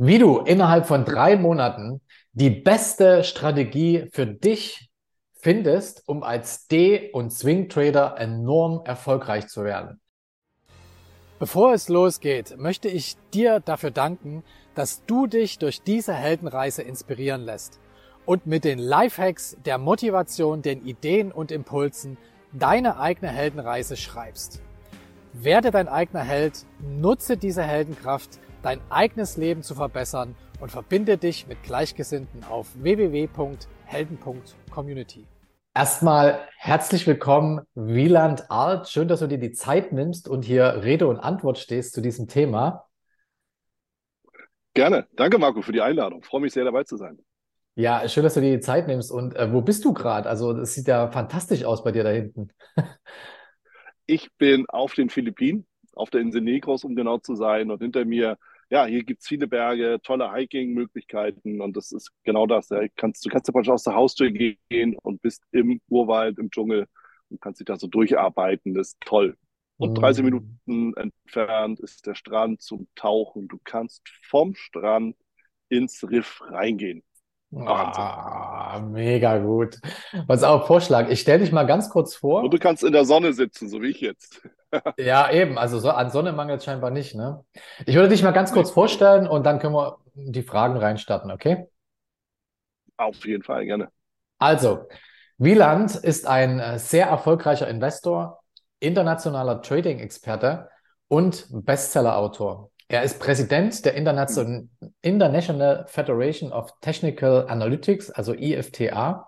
Wie du innerhalb von drei Monaten die beste Strategie für dich findest, um als D- und Swing-Trader enorm erfolgreich zu werden. Bevor es losgeht, möchte ich dir dafür danken, dass du dich durch diese Heldenreise inspirieren lässt und mit den Lifehacks, der Motivation, den Ideen und Impulsen deine eigene Heldenreise schreibst. Werde dein eigener Held, nutze diese Heldenkraft, dein eigenes Leben zu verbessern und verbinde dich mit Gleichgesinnten auf www.helden.community. Erstmal herzlich willkommen, Wieland Art. Schön, dass du dir die Zeit nimmst und hier Rede und Antwort stehst zu diesem Thema. Gerne. Danke, Marco, für die Einladung. freue mich sehr, dabei zu sein. Ja, schön, dass du dir die Zeit nimmst. Und äh, wo bist du gerade? Also, das sieht ja fantastisch aus bei dir da hinten. ich bin auf den Philippinen, auf der Insel Negros, um genau zu sein. Und hinter mir ja, hier gibt es viele Berge, tolle Hiking-Möglichkeiten und das ist genau das. Ja. Kannst, du kannst ja aus der Haustür gehen und bist im Urwald, im Dschungel und kannst dich da so durcharbeiten. Das ist toll. Und 30 mm. Minuten entfernt ist der Strand zum Tauchen. Du kannst vom Strand ins Riff reingehen. Ah, mega gut. Was auch Vorschlag. Ich stelle dich mal ganz kurz vor. Und du kannst in der Sonne sitzen, so wie ich jetzt. Ja, eben. Also so, an Sonne mangelt es scheinbar nicht, ne? Ich würde dich mal ganz kurz vorstellen und dann können wir die Fragen reinstarten, okay? Auf jeden Fall, gerne. Also, Wieland ist ein äh, sehr erfolgreicher Investor, internationaler Trading-Experte und Bestseller-Autor. Er ist Präsident der Internation International Federation of Technical Analytics, also IFTA,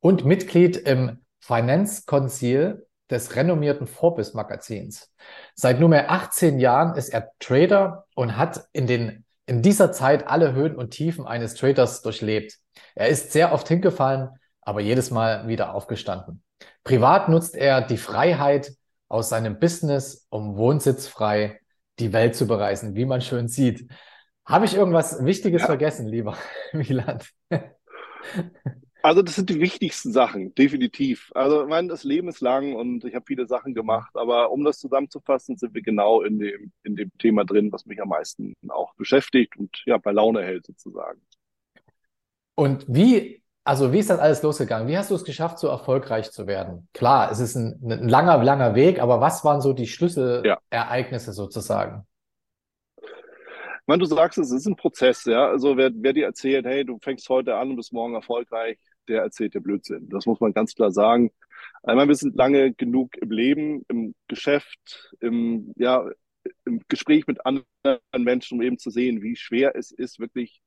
und Mitglied im Finance Council des renommierten Forbes Magazins. Seit nunmehr 18 Jahren ist er Trader und hat in den in dieser Zeit alle Höhen und Tiefen eines Traders durchlebt. Er ist sehr oft hingefallen, aber jedes Mal wieder aufgestanden. Privat nutzt er die Freiheit aus seinem Business, um wohnsitzfrei die Welt zu bereisen, wie man schön sieht. Habe ich irgendwas Wichtiges ja. vergessen, lieber Wieland? Also das sind die wichtigsten Sachen, definitiv. Also ich meine, das Leben ist lang und ich habe viele Sachen gemacht, aber um das zusammenzufassen, sind wir genau in dem, in dem Thema drin, was mich am meisten auch beschäftigt und ja, bei Laune hält sozusagen. Und wie also wie ist das alles losgegangen? Wie hast du es geschafft, so erfolgreich zu werden? Klar, es ist ein, ein langer, langer Weg, aber was waren so die Schlüsselereignisse ja. sozusagen? Ich meine, du sagst es, ist ein Prozess, ja. Also wer, wer dir erzählt, hey, du fängst heute an und bist morgen erfolgreich, der erzählt dir Blödsinn. Das muss man ganz klar sagen. Einmal, wir sind lange genug im Leben, im Geschäft, im, ja, im Gespräch mit anderen Menschen, um eben zu sehen, wie schwer es ist, wirklich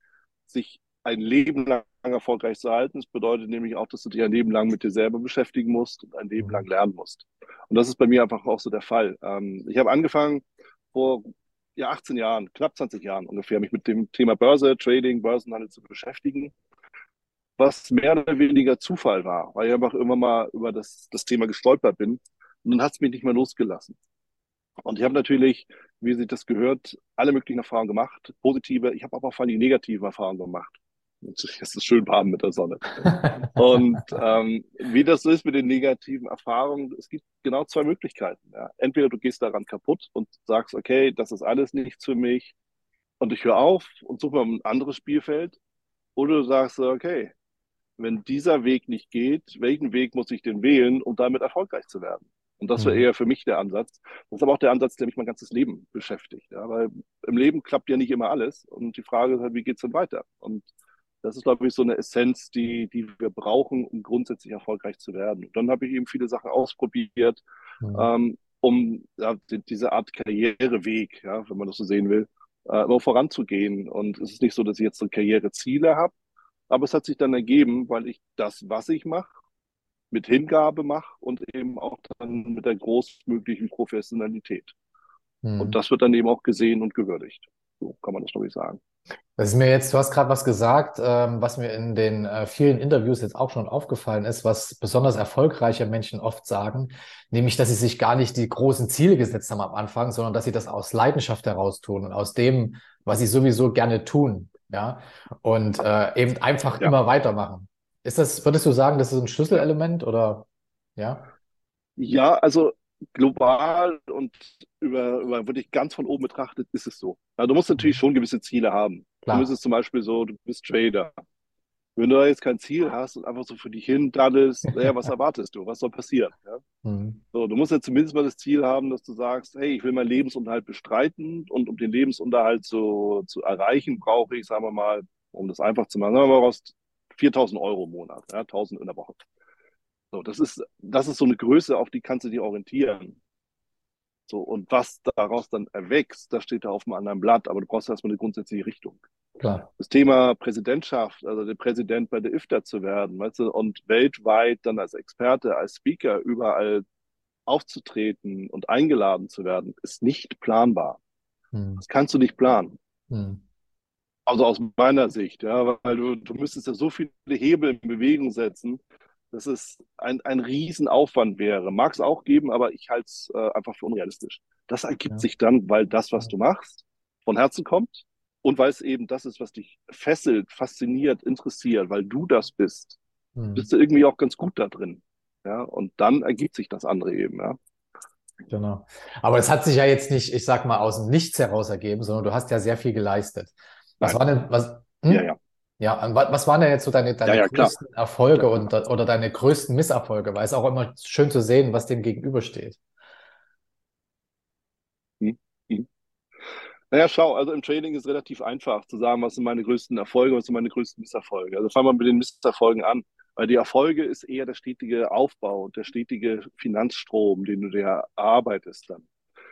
sich ein Leben lang erfolgreich zu halten. Das bedeutet nämlich auch, dass du dich ein Leben lang mit dir selber beschäftigen musst und ein Leben mhm. lang lernen musst. Und das ist bei mir einfach auch so der Fall. Ähm, ich habe angefangen vor ja, 18 Jahren, knapp 20 Jahren ungefähr, mich mit dem Thema Börse, Trading, Börsenhandel zu beschäftigen, was mehr oder weniger Zufall war, weil ich einfach immer mal über das, das Thema gestolpert bin. Und dann hat es mich nicht mehr losgelassen. Und ich habe natürlich, wie sich das gehört, alle möglichen Erfahrungen gemacht, positive, ich habe aber vor allem negative Erfahrungen gemacht. Es ist schön warm mit der Sonne. Und ähm, wie das so ist mit den negativen Erfahrungen, es gibt genau zwei Möglichkeiten. Ja. Entweder du gehst daran kaputt und sagst, okay, das ist alles nichts für mich und ich höre auf und suche mal ein anderes Spielfeld. Oder du sagst, okay, wenn dieser Weg nicht geht, welchen Weg muss ich denn wählen, um damit erfolgreich zu werden? Und das wäre mhm. eher für mich der Ansatz. Das ist aber auch der Ansatz, der mich mein ganzes Leben beschäftigt. Ja, weil im Leben klappt ja nicht immer alles. Und die Frage ist halt, wie geht's denn weiter? Und das ist, glaube ich, so eine Essenz, die, die wir brauchen, um grundsätzlich erfolgreich zu werden. Und dann habe ich eben viele Sachen ausprobiert, mhm. ähm, um ja, die, diese Art Karriereweg, ja, wenn man das so sehen will, äh, immer voranzugehen. Und es ist nicht so, dass ich jetzt so Karriereziele habe, aber es hat sich dann ergeben, weil ich das, was ich mache, mit Hingabe mache und eben auch dann mit der großmöglichen Professionalität. Mhm. Und das wird dann eben auch gesehen und gewürdigt. So kann man das, glaube ich, sagen. Das ist mir jetzt, du hast gerade was gesagt, ähm, was mir in den äh, vielen Interviews jetzt auch schon aufgefallen ist, was besonders erfolgreiche Menschen oft sagen, nämlich, dass sie sich gar nicht die großen Ziele gesetzt haben am Anfang, sondern dass sie das aus Leidenschaft heraus tun und aus dem, was sie sowieso gerne tun, ja, und äh, eben einfach ja. immer weitermachen. Ist das, würdest du sagen, das ist ein Schlüsselelement oder ja? Ja, also global und über, über wirklich ganz von oben betrachtet ist es so. Ja, du musst natürlich schon gewisse Ziele haben. Klar. Dann ist es zum Beispiel so, du bist Trader. Wenn du da jetzt kein Ziel hast und einfach so für dich hin daddelst, naja, was erwartest du? Was soll passieren? Ja? Mhm. So, du musst ja zumindest mal das Ziel haben, dass du sagst, hey, ich will meinen Lebensunterhalt bestreiten und um den Lebensunterhalt so, zu erreichen, brauche ich, sagen wir mal, um das einfach zu machen, sagen wir mal, 4000 Euro im Monat, ja, 1000 in der Woche. So, das ist, das ist so eine Größe, auf die kannst du dich orientieren. So, und was daraus dann erwächst, das steht da auf einem anderen Blatt, aber du brauchst erstmal eine grundsätzliche Richtung. Klar. Das Thema Präsidentschaft, also der Präsident bei der IFTA zu werden, weißt du, und weltweit dann als Experte, als Speaker überall aufzutreten und eingeladen zu werden, ist nicht planbar. Hm. Das kannst du nicht planen. Hm. Also aus meiner Sicht, ja, weil du, du müsstest ja so viele Hebel in Bewegung setzen, dass es ein, ein Riesenaufwand wäre. Mag es auch geben, aber ich halte es äh, einfach für unrealistisch. Das ergibt ja. sich dann, weil das, was du machst, von Herzen kommt und weil es eben das ist, was dich fesselt, fasziniert, interessiert, weil du das bist, hm. bist du irgendwie auch ganz gut da drin. Ja, und dann ergibt sich das andere eben, ja. Genau. Aber es hat sich ja jetzt nicht, ich sag mal, aus dem Nichts heraus ergeben, sondern du hast ja sehr viel geleistet. Was Nein. war denn, was, hm? Ja, ja. Ja, was waren denn jetzt so deine, deine ja, ja, größten klar. Erfolge klar. Und, oder deine größten Misserfolge? Weil es auch immer schön zu sehen, was dem gegenübersteht. Hm. Naja, schau, also im Trading ist relativ einfach zu sagen, was sind meine größten Erfolge, was sind meine größten Misserfolge. Also fangen wir mit den Misserfolgen an, weil die Erfolge ist eher der stetige Aufbau, der stetige Finanzstrom, den du dir erarbeitest dann.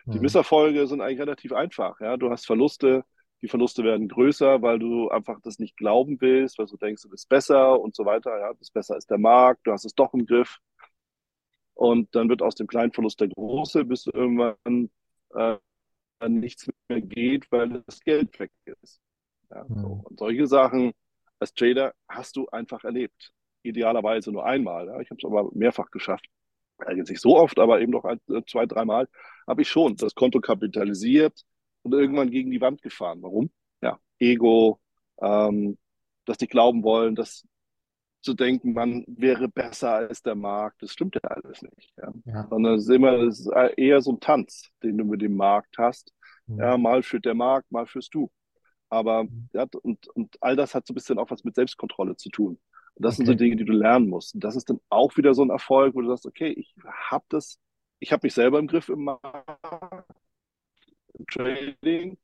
Die hm. Misserfolge sind eigentlich relativ einfach. Ja, du hast Verluste, die Verluste werden größer, weil du einfach das nicht glauben willst, weil du denkst, du bist besser und so weiter. Ja, das besser ist der Markt, du hast es doch im Griff. Und dann wird aus dem kleinen Verlust der große, bis irgendwann äh, nichts mehr geht, weil das Geld weg ist. Ja, so. Mhm. Und solche Sachen als Trader hast du einfach erlebt. Idealerweise nur einmal. Ja. Ich habe es aber mehrfach geschafft. Jetzt nicht so oft, aber eben doch ein, zwei, dreimal habe ich schon das Konto kapitalisiert, und irgendwann gegen die Wand gefahren. Warum? Ja, Ego, ähm, dass die glauben wollen, dass zu denken, man wäre besser als der Markt, das stimmt ja alles nicht. Ja. ja. Sondern es ist immer es ist eher so ein Tanz, den du mit dem Markt hast. Mhm. Ja, mal führt der Markt, mal führst du. Aber mhm. ja, und, und all das hat so ein bisschen auch was mit Selbstkontrolle zu tun. Und das okay. sind so Dinge, die du lernen musst. Und das ist dann auch wieder so ein Erfolg, wo du sagst, okay, ich habe das, ich habe mich selber im Griff im Markt, Trading.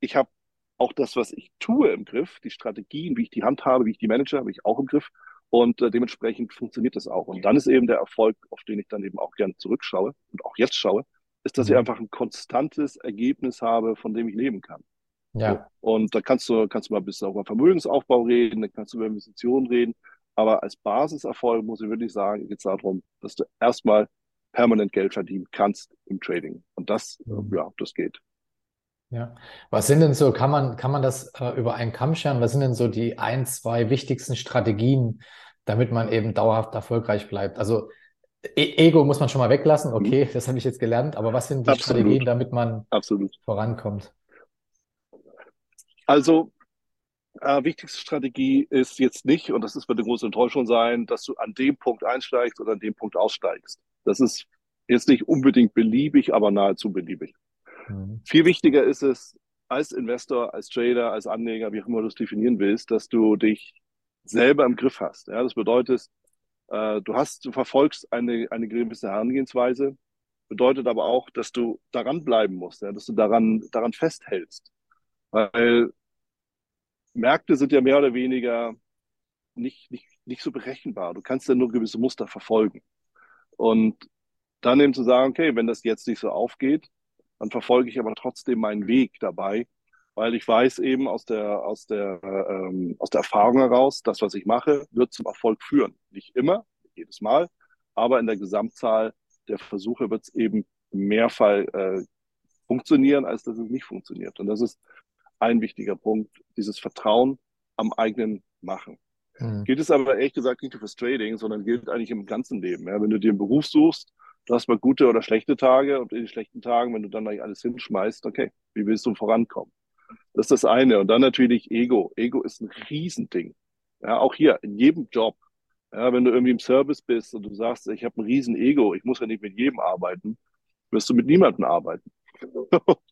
Ich habe auch das, was ich tue, im Griff. Die Strategien, wie ich die handhabe, wie ich die manage, habe ich auch im Griff. Und äh, dementsprechend funktioniert das auch. Und dann ist eben der Erfolg, auf den ich dann eben auch gerne zurückschaue und auch jetzt schaue, ist, dass ich mhm. einfach ein konstantes Ergebnis habe, von dem ich leben kann. Ja. So. Und da kannst du, kannst du mal ein bisschen über Vermögensaufbau reden, dann kannst du über Investitionen reden. Aber als Basiserfolg muss ich wirklich sagen, geht es darum, dass du erstmal permanent Geld verdienen kannst im Trading. Und das, mhm. ja, das geht. Ja, was sind denn so, kann man, kann man das äh, über einen Kamm scheren? Was sind denn so die ein, zwei wichtigsten Strategien, damit man eben dauerhaft erfolgreich bleibt? Also e Ego muss man schon mal weglassen, okay, mhm. das habe ich jetzt gelernt, aber was sind die Absolut. Strategien, damit man Absolut. vorankommt? Also, äh, wichtigste Strategie ist jetzt nicht, und das ist bei der großen Enttäuschung sein, dass du an dem Punkt einsteigst oder an dem Punkt aussteigst. Das ist jetzt nicht unbedingt beliebig, aber nahezu beliebig. Mhm. Viel wichtiger ist es, als Investor, als Trader, als Anleger, wie auch immer du es definieren willst, dass du dich selber im Griff hast. Ja, das bedeutet, äh, du hast, du verfolgst eine, eine gewisse Herangehensweise, bedeutet aber auch, dass du daran bleiben musst, ja, dass du daran, daran festhältst. Weil Märkte sind ja mehr oder weniger nicht, nicht, nicht so berechenbar. Du kannst ja nur gewisse Muster verfolgen. Und dann eben zu sagen, okay, wenn das jetzt nicht so aufgeht, dann verfolge ich aber trotzdem meinen Weg dabei, weil ich weiß eben aus der, aus der, ähm, aus der Erfahrung heraus, das, was ich mache, wird zum Erfolg führen. Nicht immer, jedes Mal, aber in der Gesamtzahl der Versuche wird es eben mehrfach äh, funktionieren, als dass es nicht funktioniert. Und das ist ein wichtiger Punkt, dieses Vertrauen am eigenen Machen. Mhm. Gilt es aber ehrlich gesagt nicht nur fürs Trading, sondern gilt eigentlich im ganzen Leben. Ja, wenn du dir einen Beruf suchst, du hast mal gute oder schlechte Tage und in den schlechten Tagen, wenn du dann eigentlich alles hinschmeißt, okay, wie willst du vorankommen? Das ist das eine. Und dann natürlich Ego. Ego ist ein Riesending. Ja, auch hier, in jedem Job. Ja, wenn du irgendwie im Service bist und du sagst, ich habe ein riesen Ego, ich muss ja nicht mit jedem arbeiten, wirst du mit niemandem arbeiten.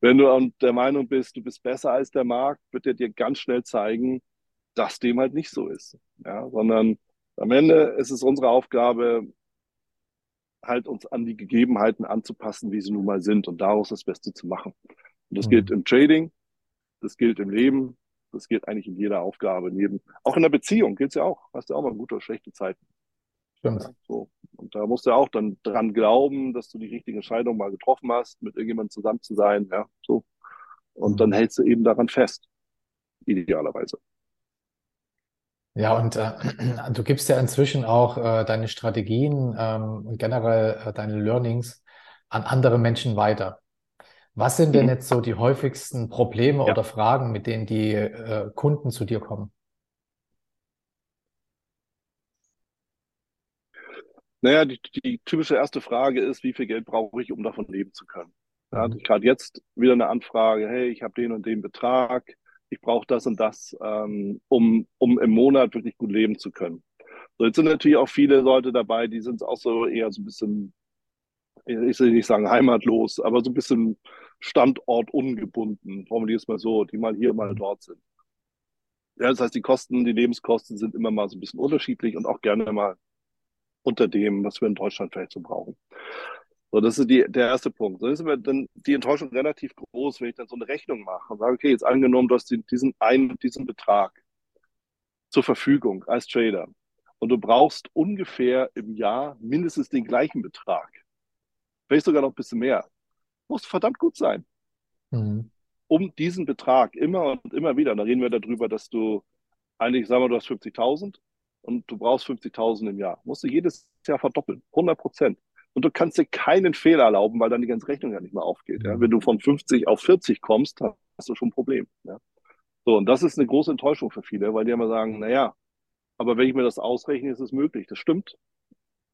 Wenn du der Meinung bist, du bist besser als der Markt, wird er dir ganz schnell zeigen, dass dem halt nicht so ist. Ja, sondern am Ende ist es unsere Aufgabe, halt uns an die Gegebenheiten anzupassen, wie sie nun mal sind und daraus das Beste zu machen. Und das mhm. gilt im Trading, das gilt im Leben, das gilt eigentlich in jeder Aufgabe, in jedem, auch in der Beziehung gilt es ja auch. Hast du auch mal gute oder schlechte Zeiten. Stimmt. Ja, so. Und da musst du auch dann dran glauben, dass du die richtige Entscheidung mal getroffen hast, mit irgendjemandem zusammen zu sein, ja, so. Und mhm. dann hältst du eben daran fest. Idealerweise. Ja, und äh, du gibst ja inzwischen auch äh, deine Strategien ähm, und generell äh, deine Learnings an andere Menschen weiter. Was sind denn mhm. jetzt so die häufigsten Probleme ja. oder Fragen, mit denen die äh, Kunden zu dir kommen? Naja, die, die typische erste Frage ist, wie viel Geld brauche ich, um davon leben zu können? Ja, mhm. ich gerade jetzt wieder eine Anfrage, hey, ich habe den und den Betrag, ich brauche das und das, ähm, um, um im Monat wirklich gut leben zu können. So, jetzt sind natürlich auch viele Leute dabei, die sind auch so eher so ein bisschen, ich will nicht sagen heimatlos, aber so ein bisschen standortungebunden, formuliere es mal so, die mal hier, mal dort sind. Ja, das heißt, die Kosten, die Lebenskosten sind immer mal so ein bisschen unterschiedlich und auch gerne mal unter dem, was wir in Deutschland vielleicht so brauchen. So, das ist die, der erste Punkt. So ist aber dann die Enttäuschung relativ groß, wenn ich dann so eine Rechnung mache und sage, okay, jetzt angenommen, du hast diesen einen, diesen Betrag zur Verfügung als Trader und du brauchst ungefähr im Jahr mindestens den gleichen Betrag. Vielleicht sogar noch ein bisschen mehr. Muss verdammt gut sein. Mhm. Um diesen Betrag immer und immer wieder, und da reden wir darüber, dass du eigentlich, sagen wir, du hast 50.000 und du brauchst 50.000 im Jahr. Musst du jedes Jahr verdoppeln, 100 Prozent. Und du kannst dir keinen Fehler erlauben, weil dann die ganze Rechnung ja nicht mehr aufgeht. Ja? Wenn du von 50 auf 40 kommst, hast du schon ein Problem. Ja? So, und das ist eine große Enttäuschung für viele, weil die immer sagen, na ja, aber wenn ich mir das ausrechne, ist es möglich. Das stimmt.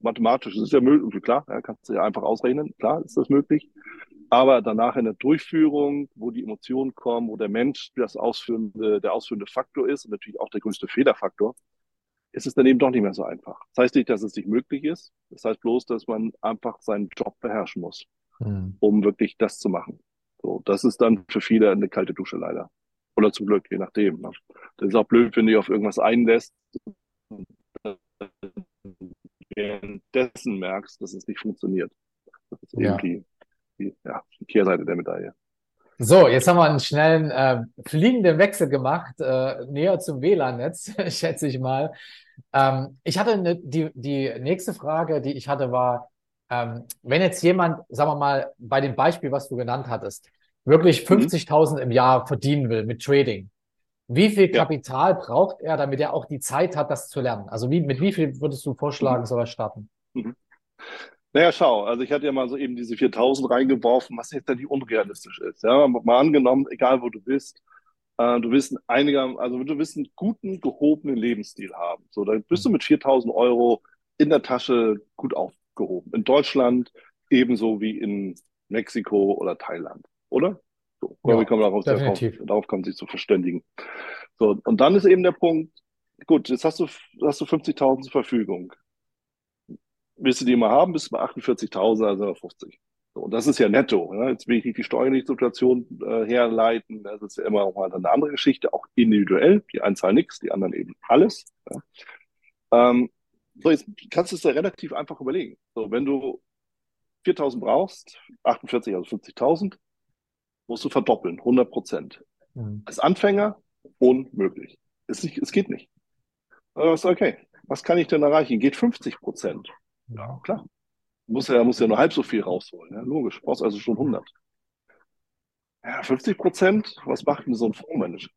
Mathematisch ist es ja möglich, klar, ja, kannst du ja einfach ausrechnen, klar ist das möglich. Aber danach in der Durchführung, wo die Emotionen kommen, wo der Mensch das ausführende, der ausführende Faktor ist und natürlich auch der größte Fehlerfaktor, ist es dann eben doch nicht mehr so einfach. Das heißt nicht, dass es nicht möglich ist. Das heißt bloß, dass man einfach seinen Job beherrschen muss, mhm. um wirklich das zu machen. So, das ist dann für viele eine kalte Dusche leider. Oder zum Glück, je nachdem. Ne? Das ist auch blöd, wenn du auf irgendwas einlässt währenddessen merkst, dass es nicht funktioniert. Das ist ja. irgendwie die, ja, die Kehrseite der Medaille. So, jetzt haben wir einen schnellen äh, fliegenden Wechsel gemacht, äh, näher zum WLAN-Netz, schätze ich mal. Ähm, ich hatte eine, die, die nächste Frage, die ich hatte, war, ähm, wenn jetzt jemand, sagen wir mal, bei dem Beispiel, was du genannt hattest, wirklich 50.000 mhm. im Jahr verdienen will mit Trading, wie viel Kapital ja. braucht er, damit er auch die Zeit hat, das zu lernen? Also wie, mit wie viel würdest du vorschlagen, mhm. soll er starten? Mhm. Naja, schau, also ich hatte ja mal so eben diese 4000 reingeworfen, was jetzt nicht unrealistisch ist. Ja, mal angenommen, egal wo du bist, äh, du willst einiger, also du willst einen guten, gehobenen Lebensstil haben. So, da bist du mit 4000 Euro in der Tasche gut aufgehoben. In Deutschland ebenso wie in Mexiko oder Thailand, oder? So, ja, kann man darauf, darauf, darauf kann sich zu verständigen. So, und dann ist eben der Punkt, gut, jetzt hast du, hast du 50.000 zur Verfügung willst du die mal haben, bist du bei 48.000, also 50. So, und das ist ja netto. Ja. Jetzt will ich nicht die steuerliche Situation äh, herleiten. Das ist ja immer auch mal eine andere Geschichte, auch individuell. Die einen zahlen nichts, die anderen eben alles. Ja. Ähm, so, jetzt kannst du es ja relativ einfach überlegen. So, wenn du 4.000 brauchst, 48, also 50.000, musst du verdoppeln, 100 Prozent. Mhm. Als Anfänger unmöglich. Es, nicht, es geht nicht. Also, okay, was kann ich denn erreichen? Geht 50 Prozent. Ja, klar. Muss ja, muss ja nur halb so viel rausholen. Ja, logisch. Brauchst also schon 100. Ja, 50 Prozent, was macht denn so ein Fondsmanager?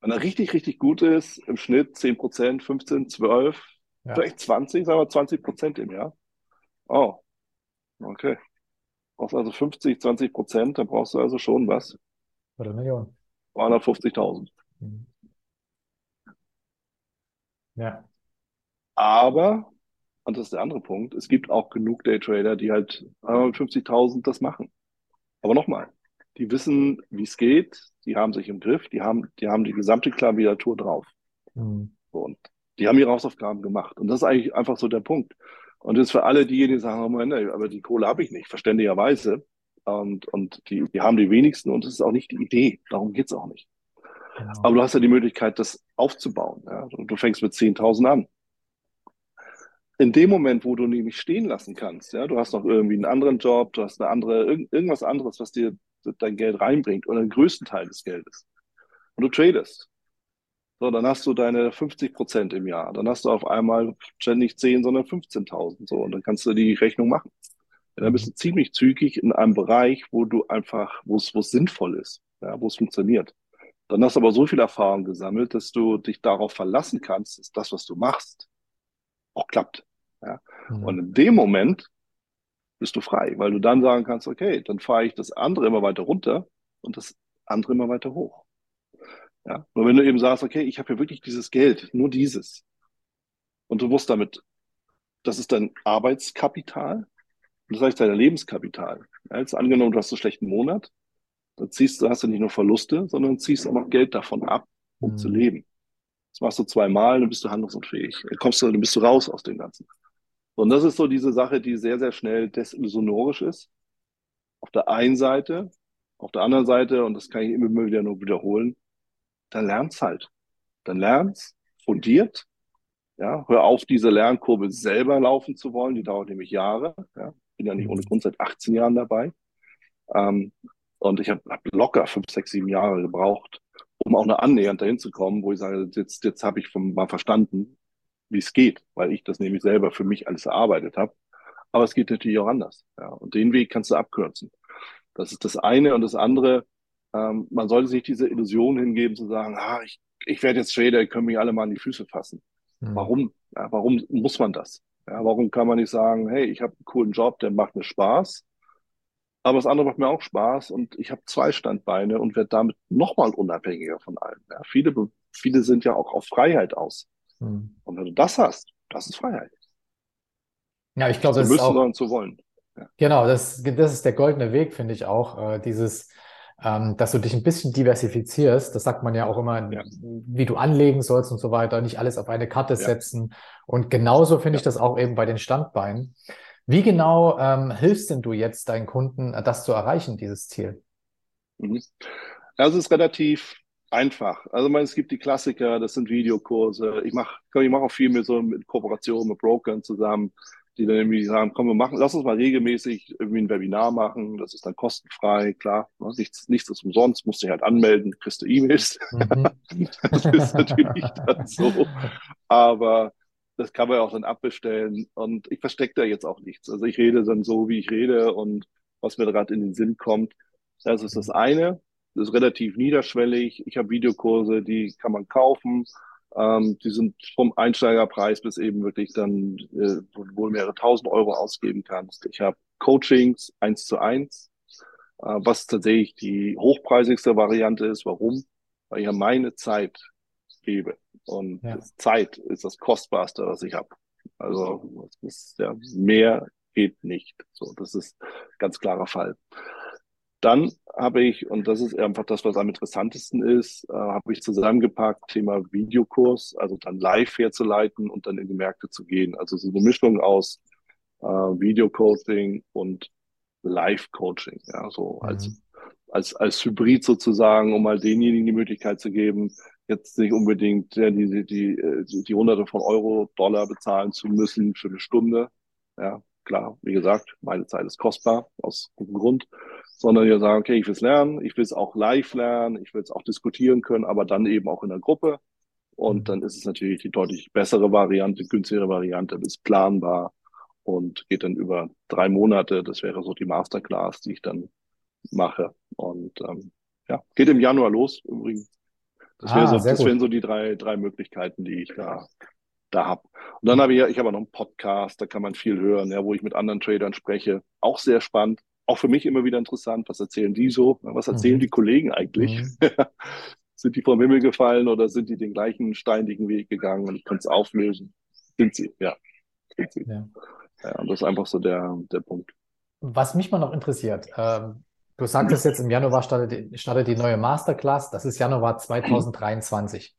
Wenn er richtig, richtig gut ist, im Schnitt 10 Prozent, 15, 12, ja. vielleicht 20, sagen wir 20 Prozent im Jahr. Oh, okay. Brauchst also 50, 20 Prozent, dann brauchst du also schon was? Oder Million. 250.000. Mhm. Ja. Aber und das ist der andere Punkt. Es gibt auch genug Daytrader, die halt 50.000 das machen. Aber nochmal, die wissen, wie es geht, die haben sich im Griff, die haben, die haben die gesamte Klaviatur drauf. Mhm. Und die haben ihre Hausaufgaben gemacht. Und das ist eigentlich einfach so der Punkt. Und das ist für alle diejenigen, die sagen, oh Moment, aber die Kohle habe ich nicht, verständlicherweise. und, und die, die haben die wenigsten und es ist auch nicht die Idee. Darum geht's auch nicht. Genau. Aber du hast ja die Möglichkeit, das aufzubauen. Ja? Und du fängst mit 10.000 an. In dem Moment, wo du nämlich stehen lassen kannst, ja, du hast noch irgendwie einen anderen Job, du hast eine andere, irgend, irgendwas anderes, was dir dein Geld reinbringt oder den größten Teil des Geldes. Und du tradest. So, dann hast du deine 50 Prozent im Jahr. Dann hast du auf einmal ständig 10, sondern 15.000. So, und dann kannst du die Rechnung machen. Ja, dann bist du ziemlich zügig in einem Bereich, wo du einfach, wo es, wo es sinnvoll ist, ja, wo es funktioniert. Dann hast du aber so viel Erfahrung gesammelt, dass du dich darauf verlassen kannst, dass das, was du machst, auch klappt. Ja. Mhm. Und in dem Moment bist du frei, weil du dann sagen kannst, okay, dann fahre ich das andere immer weiter runter und das andere immer weiter hoch. Ja. Nur wenn du eben sagst, okay, ich habe hier wirklich dieses Geld, nur dieses. Und du musst damit, das ist dein Arbeitskapital, und das heißt dein Lebenskapital. Ja, jetzt angenommen, du hast einen schlechten Monat, dann ziehst du, hast du nicht nur Verluste, sondern ziehst auch noch Geld davon ab, um Mhm. zu leben. Das machst du zweimal, dann bist du handlungsunfähig. Dann kommst du, dann bist du raus aus dem Ganzen. Und das ist so diese Sache, die sehr, sehr schnell desillusionorisch ist. Auf der einen Seite, auf der anderen Seite, und das kann ich immer wieder nur wiederholen, dann lernst halt. Dann lernst, fundiert, ja, hör auf, diese Lernkurve selber laufen zu wollen, die dauert nämlich Jahre, ja. Bin ja nicht ohne Grund seit 18 Jahren dabei. Ähm, und ich habe hab locker fünf, sechs, sieben Jahre gebraucht, um auch nur annähernd dahin zu kommen, wo ich sage, jetzt, jetzt habe ich vom, mal verstanden, wie es geht, weil ich das nämlich selber für mich alles erarbeitet habe. Aber es geht natürlich auch anders. Ja. Und den Weg kannst du abkürzen. Das ist das eine. Und das andere, ähm, man sollte sich diese Illusion hingeben, zu sagen, ah, ich, ich werde jetzt Trader, ihr könnt mich alle mal an die Füße fassen. Mhm. Warum? Ja, warum muss man das? Ja, warum kann man nicht sagen, hey, ich habe einen coolen Job, der macht mir Spaß, aber das andere macht mir auch Spaß und ich habe zwei Standbeine und werde damit nochmal unabhängiger von allem. Ja, viele, viele sind ja auch auf Freiheit aus. Mhm. Und wenn du das hast, das ist Freiheit. Ja, ich glaube, das ist müssen, auch, sondern zu wollen. genau, das, das ist der goldene Weg, finde ich auch. Äh, dieses, ähm, dass du dich ein bisschen diversifizierst. Das sagt man ja auch immer, Ja. wie du anlegen sollst und so weiter. Nicht alles auf eine Karte Ja. setzen. Und genauso finde ich Ja. das auch eben bei den Standbeinen. Wie genau ähm, hilfst denn du jetzt deinen Kunden, äh, das zu erreichen, dieses Ziel? Mhm. Das ist relativ einfach. Also, meine, es gibt die Klassiker, das sind Videokurse. Ich mache ich mach auch viel mit so mit Kooperationen mit Brokern zusammen, die dann irgendwie sagen, komm, wir machen, lass uns mal regelmäßig irgendwie ein Webinar machen. Das ist dann kostenfrei, klar. ne, Nichts, nichts ist umsonst, musst dich halt anmelden, kriegst du E-Mails. Mhm. Das ist natürlich dann so. Aber das kann man ja auch dann abbestellen. Und ich verstecke da jetzt auch nichts. Also ich rede dann so, wie ich rede und was mir gerade in den Sinn kommt. Das ist das eine. Das ist relativ niederschwellig. Ich habe Videokurse, die kann man kaufen. Ähm, die sind vom Einsteigerpreis bis eben wirklich dann, äh, wo du mehrere tausend Euro ausgeben kannst. Ich habe Coachings eins zu eins, äh, was tatsächlich die hochpreisigste Variante ist. Warum? Weil ich ja meine Zeit gebe. Und Ja. Zeit ist das Kostbarste, was ich habe. Also ist, ja, mehr geht nicht. So, das ist ein ganz klarer Fall. Dann habe ich, und das ist einfach das, was am interessantesten ist, äh, habe ich zusammengepackt, Thema Videokurs, also dann live herzuleiten und dann in die Märkte zu gehen. Also so eine Mischung aus äh, Videocoaching und Live-Coaching, ja, so als, Mhm. als, als Hybrid sozusagen, um mal denjenigen die Möglichkeit zu geben, jetzt nicht unbedingt ja, die, die, die, äh, die Hunderte von Euro, Dollar bezahlen zu müssen für eine Stunde. Ja, klar, wie gesagt, meine Zeit ist kostbar, aus gutem Grund, sondern ihr sagen, okay, ich will es lernen, ich will es auch live lernen, ich will es auch diskutieren können, aber dann eben auch in der Gruppe. Und Mhm. dann ist es natürlich die deutlich bessere Variante, günstigere Variante, ist planbar und geht dann über drei Monate. Das wäre so die Masterclass, die ich dann mache. Und ähm, ja, geht im Januar los übrigens. Das, wäre Ah, so, sehr das gut. wären so die drei, drei Möglichkeiten, die ich da, da habe. Und dann habe ich ja, ich habe noch einen Podcast, da kann man viel hören, ja, wo ich mit anderen Tradern spreche. Auch sehr spannend. Auch für mich immer wieder interessant. Was erzählen die so? Was erzählen Mhm. die Kollegen eigentlich? Mhm. sind die vom Himmel gefallen oder sind die den gleichen steinigen Weg gegangen und ich kann es auflösen? Sind sie, ja. Sind sie. Ja. Ja, und das ist einfach so der, der Punkt. Was mich mal noch interessiert, ähm, du sagtest jetzt im Januar startet, die- startet die neue Masterclass, das ist Januar 2023.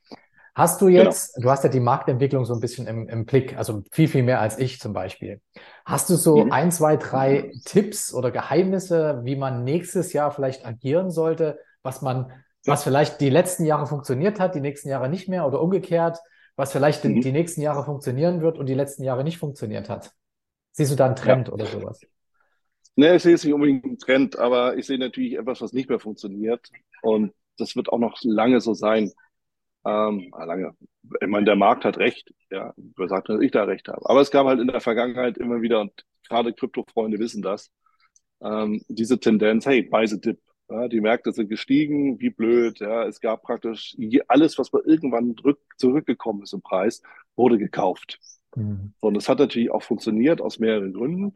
Hast du genau. jetzt, genau. du hast ja die Marktentwicklung so ein bisschen im, im, Blick, also viel, viel mehr als ich zum Beispiel. Hast du so mhm. ein, zwei, drei Tipps oder Geheimnisse, wie man nächstes Jahr vielleicht agieren sollte, was man, was vielleicht die letzten Jahre funktioniert hat, die nächsten Jahre nicht mehr oder umgekehrt, was vielleicht mhm. die nächsten Jahre funktionieren wird und die letzten Jahre nicht funktioniert hat? Siehst du da einen Trend ja. oder sowas? Nee, ich sehe jetzt nicht unbedingt einen Trend, aber ich sehe natürlich etwas, was nicht mehr funktioniert. Und das wird auch noch lange so sein. Ähm, ah, lange. Ich meine, der Markt hat recht. Ja, wer sagt, dass ich da recht habe. Aber es gab halt in der Vergangenheit immer wieder, und gerade Krypto-Freunde wissen das, ähm, diese Tendenz, hey, buy the dip. Ja, die Märkte sind gestiegen, wie blöd. Ja, es gab praktisch alles, was mal irgendwann zurückgekommen ist im Preis, wurde gekauft. Mhm. Und das hat natürlich auch funktioniert aus mehreren Gründen.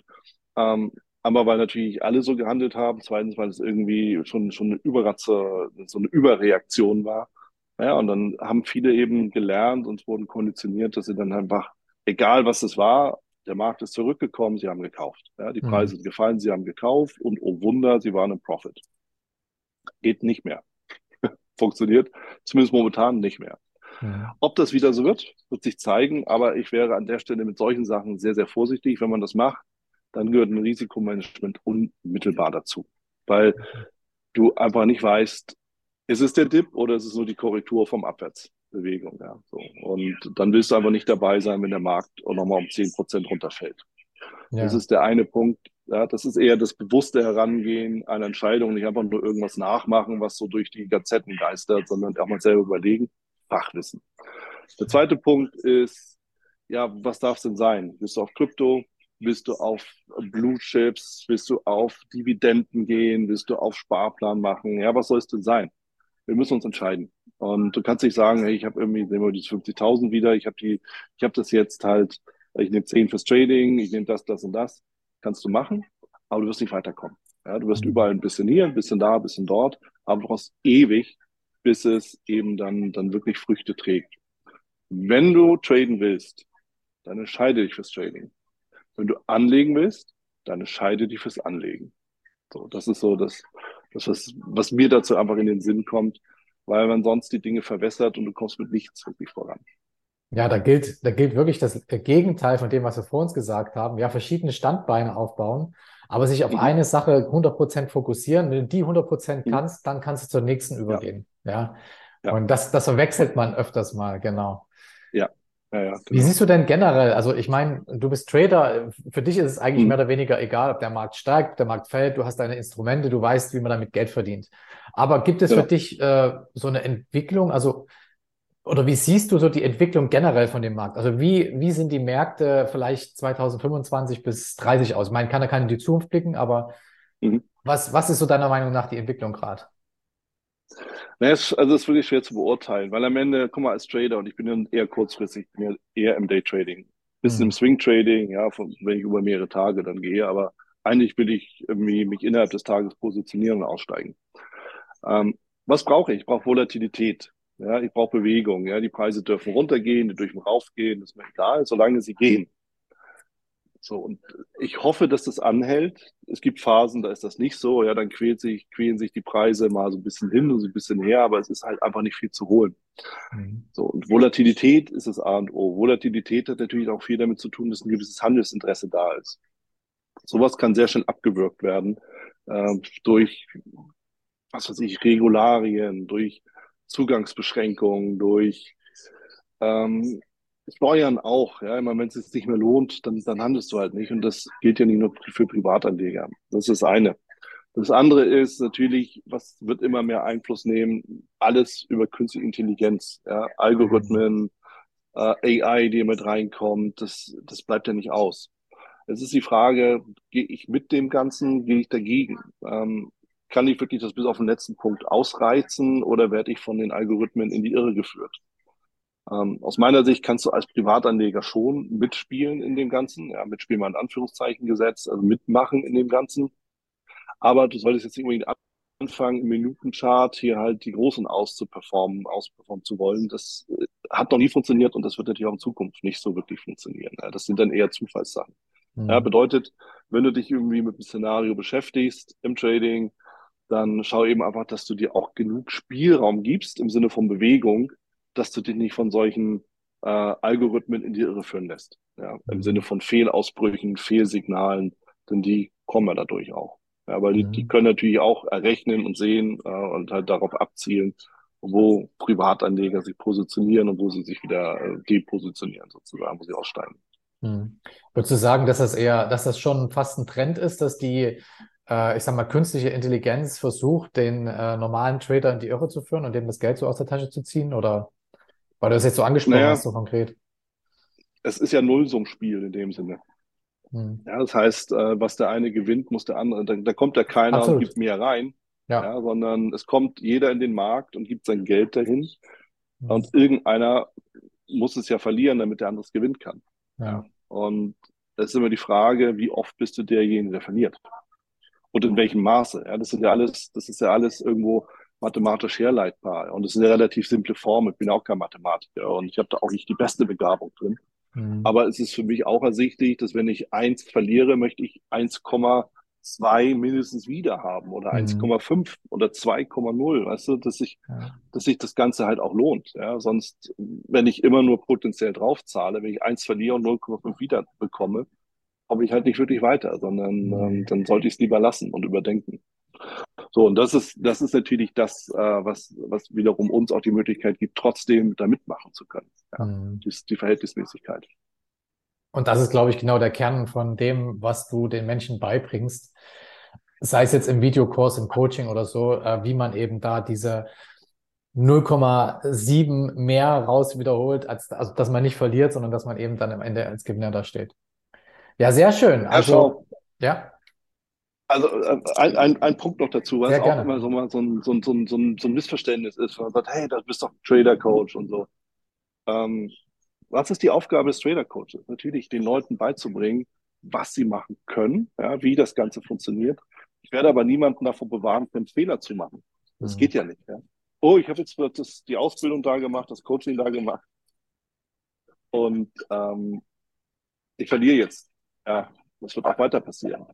Ähm, Einmal, weil natürlich alle so gehandelt haben. Zweitens, weil es irgendwie schon, schon eine Überratze, so eine Überreaktion war. Ja, und dann haben viele eben gelernt und wurden konditioniert, dass sie dann einfach, egal was es war, der Markt ist zurückgekommen, sie haben gekauft. Ja, die mhm. Preise sind gefallen, sie haben gekauft und oh Wunder, sie waren im Profit. Geht nicht mehr. Funktioniert zumindest momentan nicht mehr. Ja. Ob das wieder so wird, wird sich zeigen, aber ich wäre an der Stelle mit solchen Sachen sehr, sehr vorsichtig, wenn man das macht dann gehört ein Risikomanagement unmittelbar dazu, weil du einfach nicht weißt, ist es der Dip oder ist es nur die Korrektur vom Abwärtsbewegung. Ja, so. Und dann willst du einfach nicht dabei sein, wenn der Markt auch nochmal um zehn Prozent runterfällt. Ja. Das ist der eine Punkt. Ja, das ist eher das bewusste Herangehen einer Entscheidung, nicht einfach nur irgendwas nachmachen, was so durch die Gazetten geistert, sondern auch mal selber überlegen, Fachwissen. Der zweite Punkt ist, ja, was darf es denn sein? Bist du auf Krypto? Willst du auf Blue Chips? Willst du auf Dividenden gehen? Willst du auf Sparplan machen? Ja, was soll es denn sein? Wir müssen uns entscheiden. Und du kannst nicht sagen, hey, ich habe irgendwie, nehmen wir die 50.000 wieder, ich habe die, ich habe das jetzt halt, ich nehme 10 fürs Trading, ich nehme das, das und das. Kannst du machen, aber du wirst nicht weiterkommen. Ja, du wirst mhm. überall ein bisschen hier, ein bisschen da, ein bisschen dort, aber du brauchst ewig, bis es eben dann, dann wirklich Früchte trägt. Wenn du traden willst, dann entscheide dich fürs Trading. Wenn du anlegen willst, dann entscheide dich fürs Anlegen. So, das ist so das, das was, was mir dazu einfach in den Sinn kommt, weil man sonst die Dinge verwässert und du kommst mit nichts wirklich voran. Ja, da gilt, da gilt wirklich das Gegenteil von dem, was wir vor uns gesagt haben. Ja, verschiedene Standbeine aufbauen, aber sich auf mhm. eine Sache 100% fokussieren. Wenn du die 100% mhm. kannst, dann kannst du zur nächsten übergehen. Ja. ja. ja. Und das, das verwechselt man öfters mal, genau. Ja, ja, ja, Wie genau. siehst du denn generell? Also ich meine, du bist Trader, für dich ist es eigentlich mhm. mehr oder weniger egal, ob der Markt steigt, ob der Markt fällt, du hast deine Instrumente, du weißt, wie man damit Geld verdient. Aber gibt es genau. für dich äh, so eine Entwicklung, also oder wie siehst du so die Entwicklung generell von dem Markt? Also wie, wie sind die Märkte vielleicht 2025 bis 30 aus? Ich meine, kann da keine in die Zukunft blicken, aber mhm. was, was ist so deiner Meinung nach die Entwicklung gerade? Naja, also es ist wirklich schwer zu beurteilen, weil am Ende, guck mal, als Trader, und ich bin ja eher kurzfristig, bin eher im Daytrading. Bisschen mhm. im Swing-Trading, ja, von, wenn ich über mehrere Tage dann gehe, aber eigentlich will ich irgendwie mich innerhalb des Tages positionieren und aussteigen. Ähm, was brauche ich? Ich brauche Volatilität. Ja, ich brauche Bewegung. Ja, die Preise dürfen runtergehen, die dürfen raufgehen, das ist mir egal, solange sie gehen. So, und ich hoffe, dass das anhält. Es gibt Phasen, da ist das nicht so. Ja, dann quält sich, quälen sich die Preise mal so ein bisschen hin und so ein bisschen her, aber es ist halt einfach nicht viel zu holen. Mhm. So, und Volatilität ist das A und O. Volatilität hat natürlich auch viel damit zu tun, dass ein gewisses Handelsinteresse da ist. Sowas kann sehr schnell abgewürgt werden äh, durch, was weiß ich, Regularien, durch Zugangsbeschränkungen, durch ähm, Steuern auch, ja, immer wenn es sich nicht mehr lohnt, dann, dann handelst du halt nicht. Und das gilt ja nicht nur für Privatanleger. Das ist das eine. Das andere ist natürlich, was wird immer mehr Einfluss nehmen? Alles über künstliche Intelligenz, ja, Algorithmen, äh, AI, die mit reinkommt, das, das bleibt ja nicht aus. Es ist die Frage, gehe ich mit dem Ganzen, gehe ich dagegen? Ähm, kann ich wirklich das bis auf den letzten Punkt ausreizen oder werde ich von den Algorithmen in die Irre geführt? Ähm, aus meiner Sicht kannst du als Privatanleger schon mitspielen in dem Ganzen, ja, mitspielen mal in Anführungszeichen gesetzt, also mitmachen in dem Ganzen. Aber du solltest jetzt nicht unbedingt anfangen, im Minutenchart hier halt die Großen auszuperformen, ausperformen zu wollen. Das äh, hat noch nie funktioniert und das wird natürlich auch in Zukunft nicht so wirklich funktionieren. Ja. Das sind dann eher Zufallssachen. Mhm. Ja, bedeutet, wenn du dich irgendwie mit einem Szenario beschäftigst im Trading, dann schau eben einfach, dass du dir auch genug Spielraum gibst im Sinne von Bewegung, dass du dich nicht von solchen äh, Algorithmen in die Irre führen lässt. Ja, Im Sinne von Fehlausbrüchen, Fehlsignalen, denn die kommen ja dadurch auch. Ja, weil die, die mhm. können natürlich auch errechnen und sehen äh, und halt darauf abzielen, wo Privatanleger sich positionieren und wo sie sich wieder äh, depositionieren, sozusagen, wo sie aussteigen. Hm. Würdest du sagen, dass das eher, dass das schon fast ein Trend ist, dass die, äh, ich sag mal, künstliche Intelligenz versucht, den äh, normalen Trader in die Irre zu führen und dem das Geld so aus der Tasche zu ziehen? Oder weil du das jetzt so angesprochen naja, hast, so konkret? Es ist ja Nullsummspiel in dem Sinne. Hm. Ja, das heißt, äh, was der eine gewinnt, muss der andere, da, da kommt ja keiner Absolut. und gibt mehr rein, ja. ja. sondern es kommt jeder in den Markt und gibt sein Geld dahin hm. und irgendeiner muss es ja verlieren, damit der andere es gewinnen kann. Ja. Und es ist immer die Frage, wie oft bist du derjenige, der verliert? Und in welchem Maße? Ja, das sind ja alles, das ist ja alles irgendwo mathematisch herleitbar. Und es ist eine relativ simple Form. Ich bin auch kein Mathematiker und ich habe da auch nicht die beste Begabung drin. Mhm. Aber es ist für mich auch ersichtlich, dass wenn ich eins verliere, möchte ich 1,2 mindestens wieder haben oder mhm. 1,5 oder 2,0. Weißt du, dass sich, ja. dass sich das Ganze halt auch lohnt. Ja, sonst, wenn ich immer nur potenziell draufzahle, wenn ich eins verliere und 0,5 wieder bekomme, komme ich halt nicht wirklich weiter, sondern mhm. ähm, dann sollte ich es lieber lassen und überdenken. So, und das ist, das ist natürlich das, äh, was, was wiederum uns auch die Möglichkeit gibt, trotzdem da mitmachen zu können. Ja, mhm. die, die Verhältnismäßigkeit. Und das ist, glaube ich, genau der Kern von dem, was du den Menschen beibringst. Sei es jetzt im Videokurs, im Coaching oder so, äh, wie man eben da diese 0,7 mehr raus wiederholt, als, also dass man nicht verliert, sondern dass man eben dann am Ende als Gewinner da steht. Ja, sehr schön. Also, ja. Also äh, ein, ein, ein Punkt noch dazu, was auch immer so, mal so, ein, so, ein, so, ein, so ein Missverständnis ist, wenn man sagt, hey, du bist doch Trader-Coach und so. Ähm, was ist die Aufgabe des Trader-Coaches? Natürlich, den Leuten beizubringen, was sie machen können, ja, wie das Ganze funktioniert. Ich werde aber niemanden davon bewahren, einen Fehler zu machen. Das mhm. geht ja nicht. Ja. Oh, ich habe jetzt das, die Ausbildung da gemacht, das Coaching da gemacht. Und ähm, ich verliere jetzt. Ja, das wird auch weiter passieren.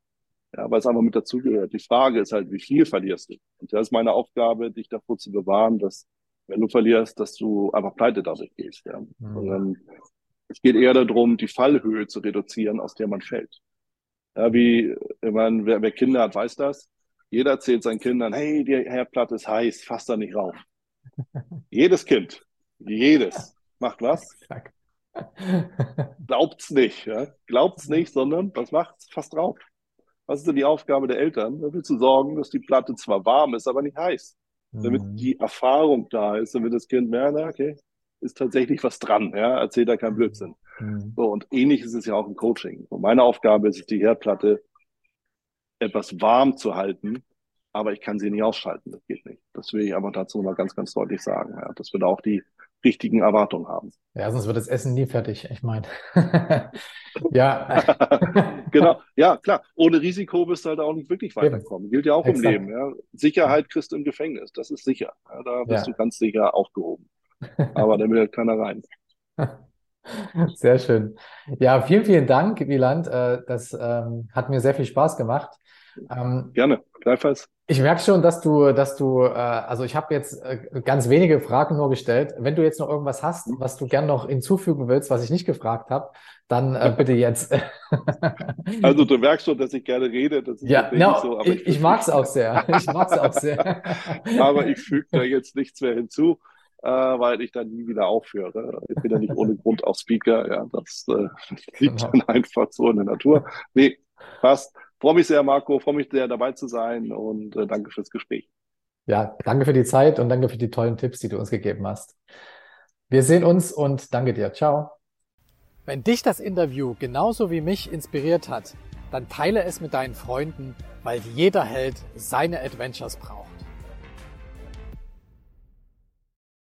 Ja, weil es einfach mit dazugehört. Die Frage ist halt, wie viel verlierst du? Und das ist meine Aufgabe, dich davor zu bewahren, dass, wenn du verlierst, dass du einfach pleite dadurch gehst. Ja. Mhm. Sondern es geht eher darum, die Fallhöhe zu reduzieren, aus der man fällt. Ja, wie, ich meine, wer, wer Kinder hat, weiß das. Jeder erzählt seinen Kindern, hey, die Herdplatte ist heiß, fass da nicht rauf. jedes Kind, jedes, macht was? Glaubt's nicht, ja? Glaubt's nicht, sondern was macht's? Fast drauf. Was ist denn die Aufgabe der Eltern? Dafür zu sorgen, dass die Platte zwar warm ist, aber nicht heiß. Mhm. Damit die Erfahrung da ist, damit das Kind merkt, okay, ist tatsächlich was dran, ja, erzählt da kein Blödsinn. Mhm. So, und ähnlich ist es ja auch im Coaching. Und meine Aufgabe ist es, die Herdplatte etwas warm zu halten, aber ich kann sie nicht ausschalten. Das geht nicht. Das will ich aber dazu mal ganz, ganz deutlich sagen, ja, dass wir da auch die richtigen Erwartungen haben. Ja, sonst wird das Essen nie fertig. Ich meine, ja. genau, ja, klar. Ohne Risiko wirst du halt auch nicht wirklich weiterkommen. Gilt ja auch Exakt. im Leben. Ja. Sicherheit kriegst du im Gefängnis. Das ist sicher. Ja, da bist ja. du ganz sicher aufgehoben. Aber da will halt keiner rein. Sehr schön. Ja, vielen, vielen Dank, Wieland. Äh, das ähm, hat mir sehr viel Spaß gemacht. Ähm, Gerne, gleichfalls. Ich merke schon, dass du, dass du, äh, also ich habe jetzt äh, ganz wenige Fragen nur gestellt. Wenn du jetzt noch irgendwas hast, was du gern noch hinzufügen willst, was ich nicht gefragt habe, dann äh, bitte jetzt. also du merkst schon, dass ich gerne rede. Das ist ja, no, so, ich, ich, ich mag es auch sehr. Ich mag es auch sehr. aber ich füge da jetzt nichts mehr hinzu, äh, weil ich dann nie wieder aufhöre. Ich bin ja nicht ohne Grund auch Speaker. Ja, das äh, liegt genau. dann einfach so in der Natur. Nee, passt. Freue mich sehr, Marco, freue mich sehr, dabei zu sein und äh, danke fürs Gespräch. Ja, danke für die Zeit und danke für die tollen Tipps, die du uns gegeben hast. Wir sehen uns und danke dir. Ciao. Wenn dich das Interview genauso wie mich inspiriert hat, dann teile es mit deinen Freunden, weil jeder Held seine Adventures braucht.